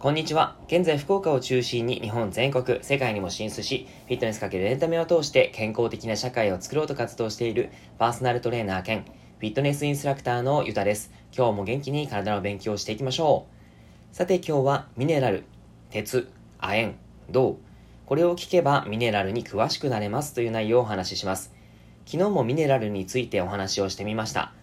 こんにちは。現在福岡を中心に日本全国、世界にも進出し、フィットネスかけるエンタメを通して健康的な社会を作ろうと活動しているパーソナルトレーナー兼フィットネスインストラクターのゆたです。今日も元気に体の勉強をしていきましょう。さて今日はミネラル、鉄、亜鉛、銅、これを聞けばミネラルに詳しくなれますという内容をお話しします。昨日もミネラルについてお話をしてみました。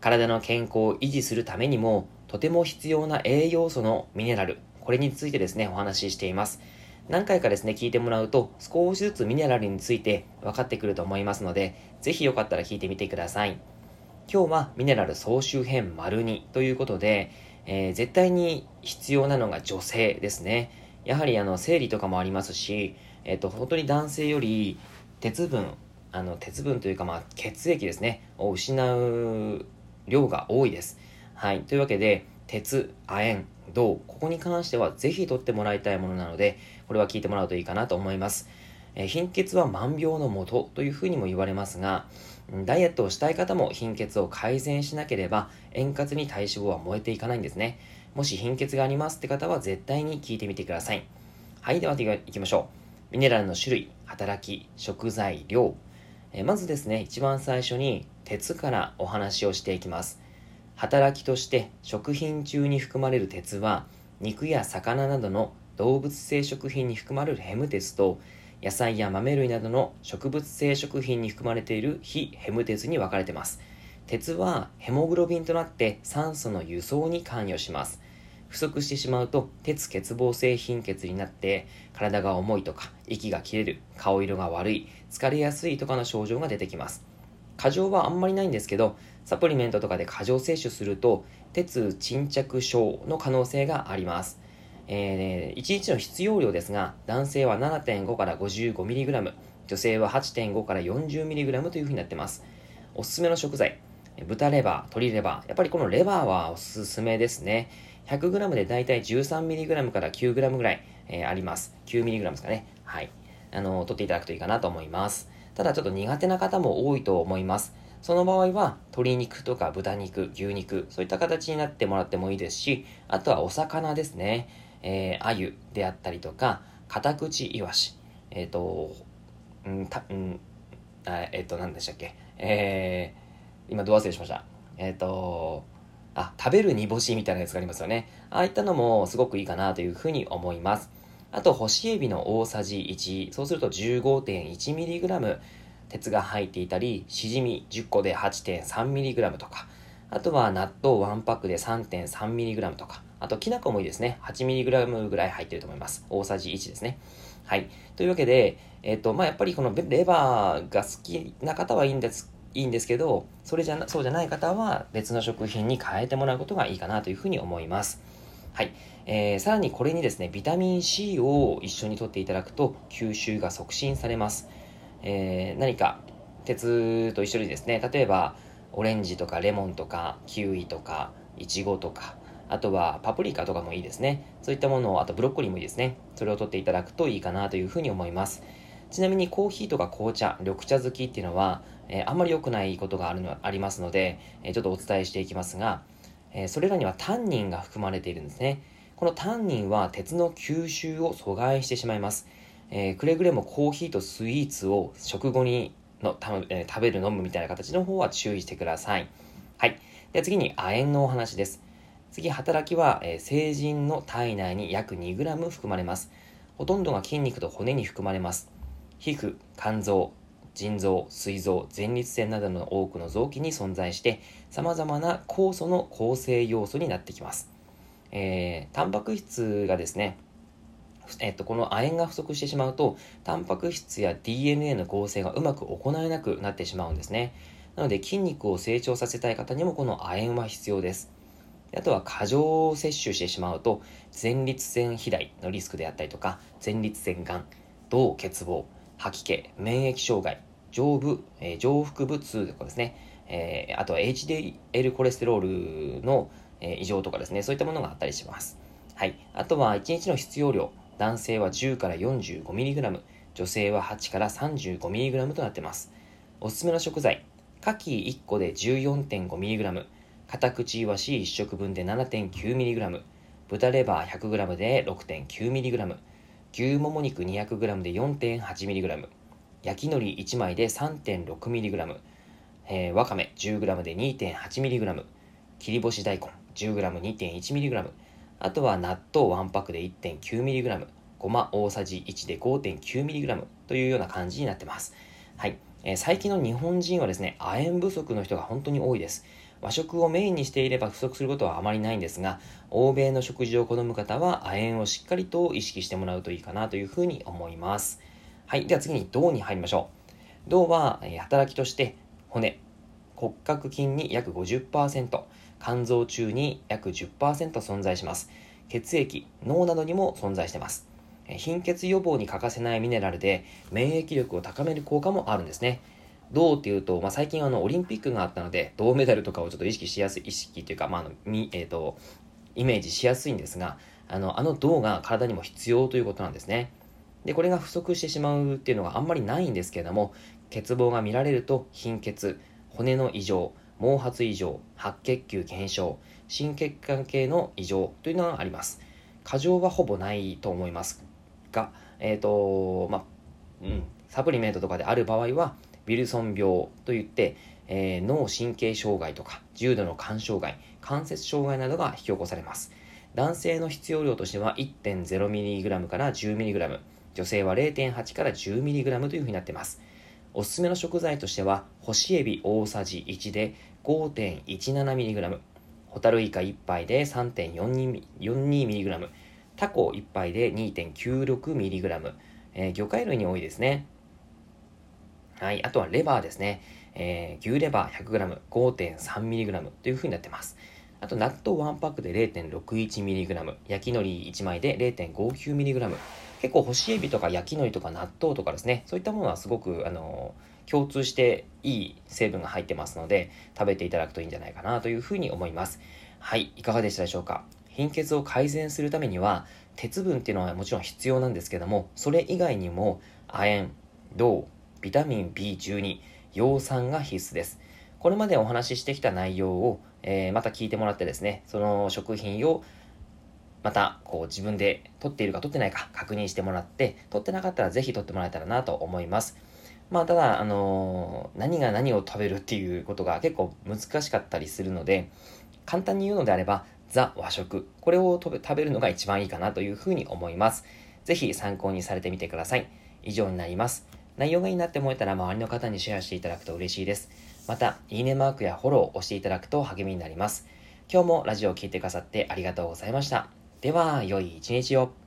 体の健康を維持するためにもとても必要な栄養素のミネラル、これについてですね、お話ししています。何回かですね、聞いてもらうと少しずつミネラルについて分かってくると思いますので、ぜひよかったら聞いてみてください。今日はミネラル総集編丸2ということで、えー、絶対に必要なのが女性ですね。やはりあの生理とかもありますし、えっ、ー、と本当に男性より鉄分あの鉄分というかまあ血液ですねを失う量が多いです。はい。というわけで鉄、亜鉛、銅、ここに関してはぜひ取ってもらいたいものなので、これは聞いてもらうといいかなと思います。え貧血は万病のもとというふうにも言われますが、ダイエットをしたい方も貧血を改善しなければ円滑に体脂肪は燃えていかないんですね。もし貧血がありますって方は絶対に聞いてみてください。はい、では行きましょう。ミネラルの種類、働き、食材、量。えまずですね、一番最初に鉄からお話をしていきます。働きとして食品中に含まれる鉄は肉や魚などの動物性食品に含まれるヘム鉄と野菜や豆類などの植物性食品に含まれている非ヘム鉄に分かれています。鉄はヘモグロビンとなって酸素の輸送に関与します。不足してしまうと鉄欠乏性貧血になって体が重いとか息が切れる顔色が悪い疲れやすいとかの症状が出てきます過剰はあんまりないんですけどサプリメントとかで過剰摂取すると鉄沈着症の可能性がありますえー、1日の必要量ですが男性は7.5から 55mg 女性は8.5から 40mg というふうになってますおすすめの食材豚レバー、鶏レバー。やっぱりこのレバーはおすすめですね。100g でだいたい 13mg から 9g ぐらい、えー、あります。9mg ですかね。はい。あの、取っていただくといいかなと思います。ただちょっと苦手な方も多いと思います。その場合は、鶏肉とか豚肉、牛肉、そういった形になってもらってもいいですし、あとはお魚ですね。えー、鮎であったりとか、カタクチイワシ。えっ、ー、と、んた、んあえっ、ー、と、何でしたっけ。えー、今、ど忘れしました。えっ、ー、と、あ、食べる煮干しみたいなやつがありますよね。ああいったのもすごくいいかなというふうに思います。あと、干しエビの大さじ1、そうすると 15.1mg 鉄が入っていたり、しじみ10個で 8.3mg とか、あとは納豆1パックで 3.3mg とか、あときな粉もいいですね。8mg ぐらい入ってると思います。大さじ1ですね。はい。というわけで、えっ、と、まあ、やっぱりこのレバーが好きな方はいいんですいいんですけど、それじゃな、そうじゃない方は別の食品に変えてもらうことがいいかなというふうに思います。はい。えー、さらにこれにですね、ビタミン C を一緒にとっていただくと吸収が促進されます。えー、何か鉄と一緒にですね、例えばオレンジとかレモンとかキウイとかイチゴとか、あとはパプリカとかもいいですね。そういったものを、あとブロッコリーもいいですね。それを取っていただくといいかなというふうに思います。ちなみにコーヒーとか紅茶、緑茶好きっていうのは、え、あんまり良くないことがあるのありますので、え、ちょっとお伝えしていきますが、え、それらにはタンニンが含まれているんですね。このタンニンは鉄の吸収を阻害してしまいます。えくれぐれもコーヒーとスイーツを食後にのた、え食べる飲むみたいな形の方は注意してください。はい。では次に亜鉛のお話です。次、働きは、え成人の体内に約 2g 含まれます。ほとんどが筋肉と骨に含まれます。皮膚、肝臓、腎臓、膵臓、前立腺などの多くの臓器に存在して、様々な酵素の構成要素になってきます。えー、タンパク質がですね、えっと、この亜鉛が不足してしまうと、タンパク質や DNA の合成がうまく行えなくなってしまうんですね。なので、筋肉を成長させたい方にもこの亜鉛は必要です。あとは過剰摂取してしまうと、前立腺肥大のリスクであったりとか、前立腺がん、銅欠乏、吐き気、免疫障害、上部、えー、上腹部痛とかですね、えー、あとは HDL コレステロールの、えー、異常とかですね、そういったものがあったりします。はい。あとは1日の必要量、男性は10から 45mg、女性は8から 35mg となっています。おすすめの食材、牡蠣1個で 14.5mg、片口イワシ1食分で 7.9mg、豚レバー 100g で 6.9mg、牛もも肉 200g で 4.8mg、焼き海苔1枚で 3.6mg、えー、わかめ 10g で 2.8mg、切り干し大根 10g2.1mg、あとは納豆1パックで 1.9mg、ごま大さじ1で 5.9mg というような感じになってます。はい。えー、最近の日本人はですね、亜鉛不足の人が本当に多いです。和食をメインにしていれば不足することはあまりないんですが、欧米の食事を好む方は亜鉛をしっかりと意識してもらうといいかなというふうに思います。はい。では次に銅に入りましょう。銅は、えー、働きとして骨、骨格筋に約50%、肝臓中に約10%存在します。血液、脳などにも存在しています。貧血予防に欠かせないミネラルで免疫力を高める効果もあるんですね。銅っていうと、まあ、最近あのオリンピックがあったので銅メダルとかをちょっと意識しやすい意識というか、まあのみえーと、イメージしやすいんですがあのあの銅が体にも必要ということなんですね。でこれが不足してしまうっていうのがあんまりないんですけれども欠乏が見られると貧血骨の異常毛髪異常白血球減少心血管系の異常というのがあります。過剰はほぼないと思います。がえっ、ー、とまあうんサプリメントとかである場合はウィルソン病といって、えー、脳神経障害とか重度の肝障害関節障害などが引き起こされます。男性の必要量としては 1.0mg から 10mg 女性は0.8から 10mg というふうになっていますおすすめの食材としては干しエビ大さじ1で 5.17mg ホタルイカ1杯で 3.42mg タコ1杯で 2.96mg、えー、魚介類に多いですねはい。あとはレバーですね。えー、牛レバー 100g、5.3mg というふうになってます。あと、納豆1パックで 0.61mg、焼き海苔1枚で 0.59mg。結構干しエビとか焼き海苔とか納豆とかですね、そういったものはすごく、あの共通していい成分が入ってますので、食べていただくといいんじゃないかなというふうに思います。はい。いかがでしたでしょうか？貧血を改善するためには、鉄分っていうのはもちろん必要なんですけども、それ以外にも、亜鉛、銅、ビタミン B12、葉酸が必須です。これまでお話ししてきた内容を、えー、また聞いてもらってですね、その食品をまたこう自分で取っているか取ってないか確認してもらって、取ってなかったらぜひ取ってもらえたらなと思います。まあただ、あのー、何が何を食べるっていうことが結構難しかったりするので、簡単に言うのであれば、ザ和食。これを食べるのが一番いいかなというふうに思います。ぜひ参考にされてみてください。以上になります。内容がいいなって思えたら周りの方にシェアしていただくと嬉しいです。また、いいねマークやフォローを押していただくと励みになります。今日もラジオを聴いてくださってありがとうございました。では、良い一日を。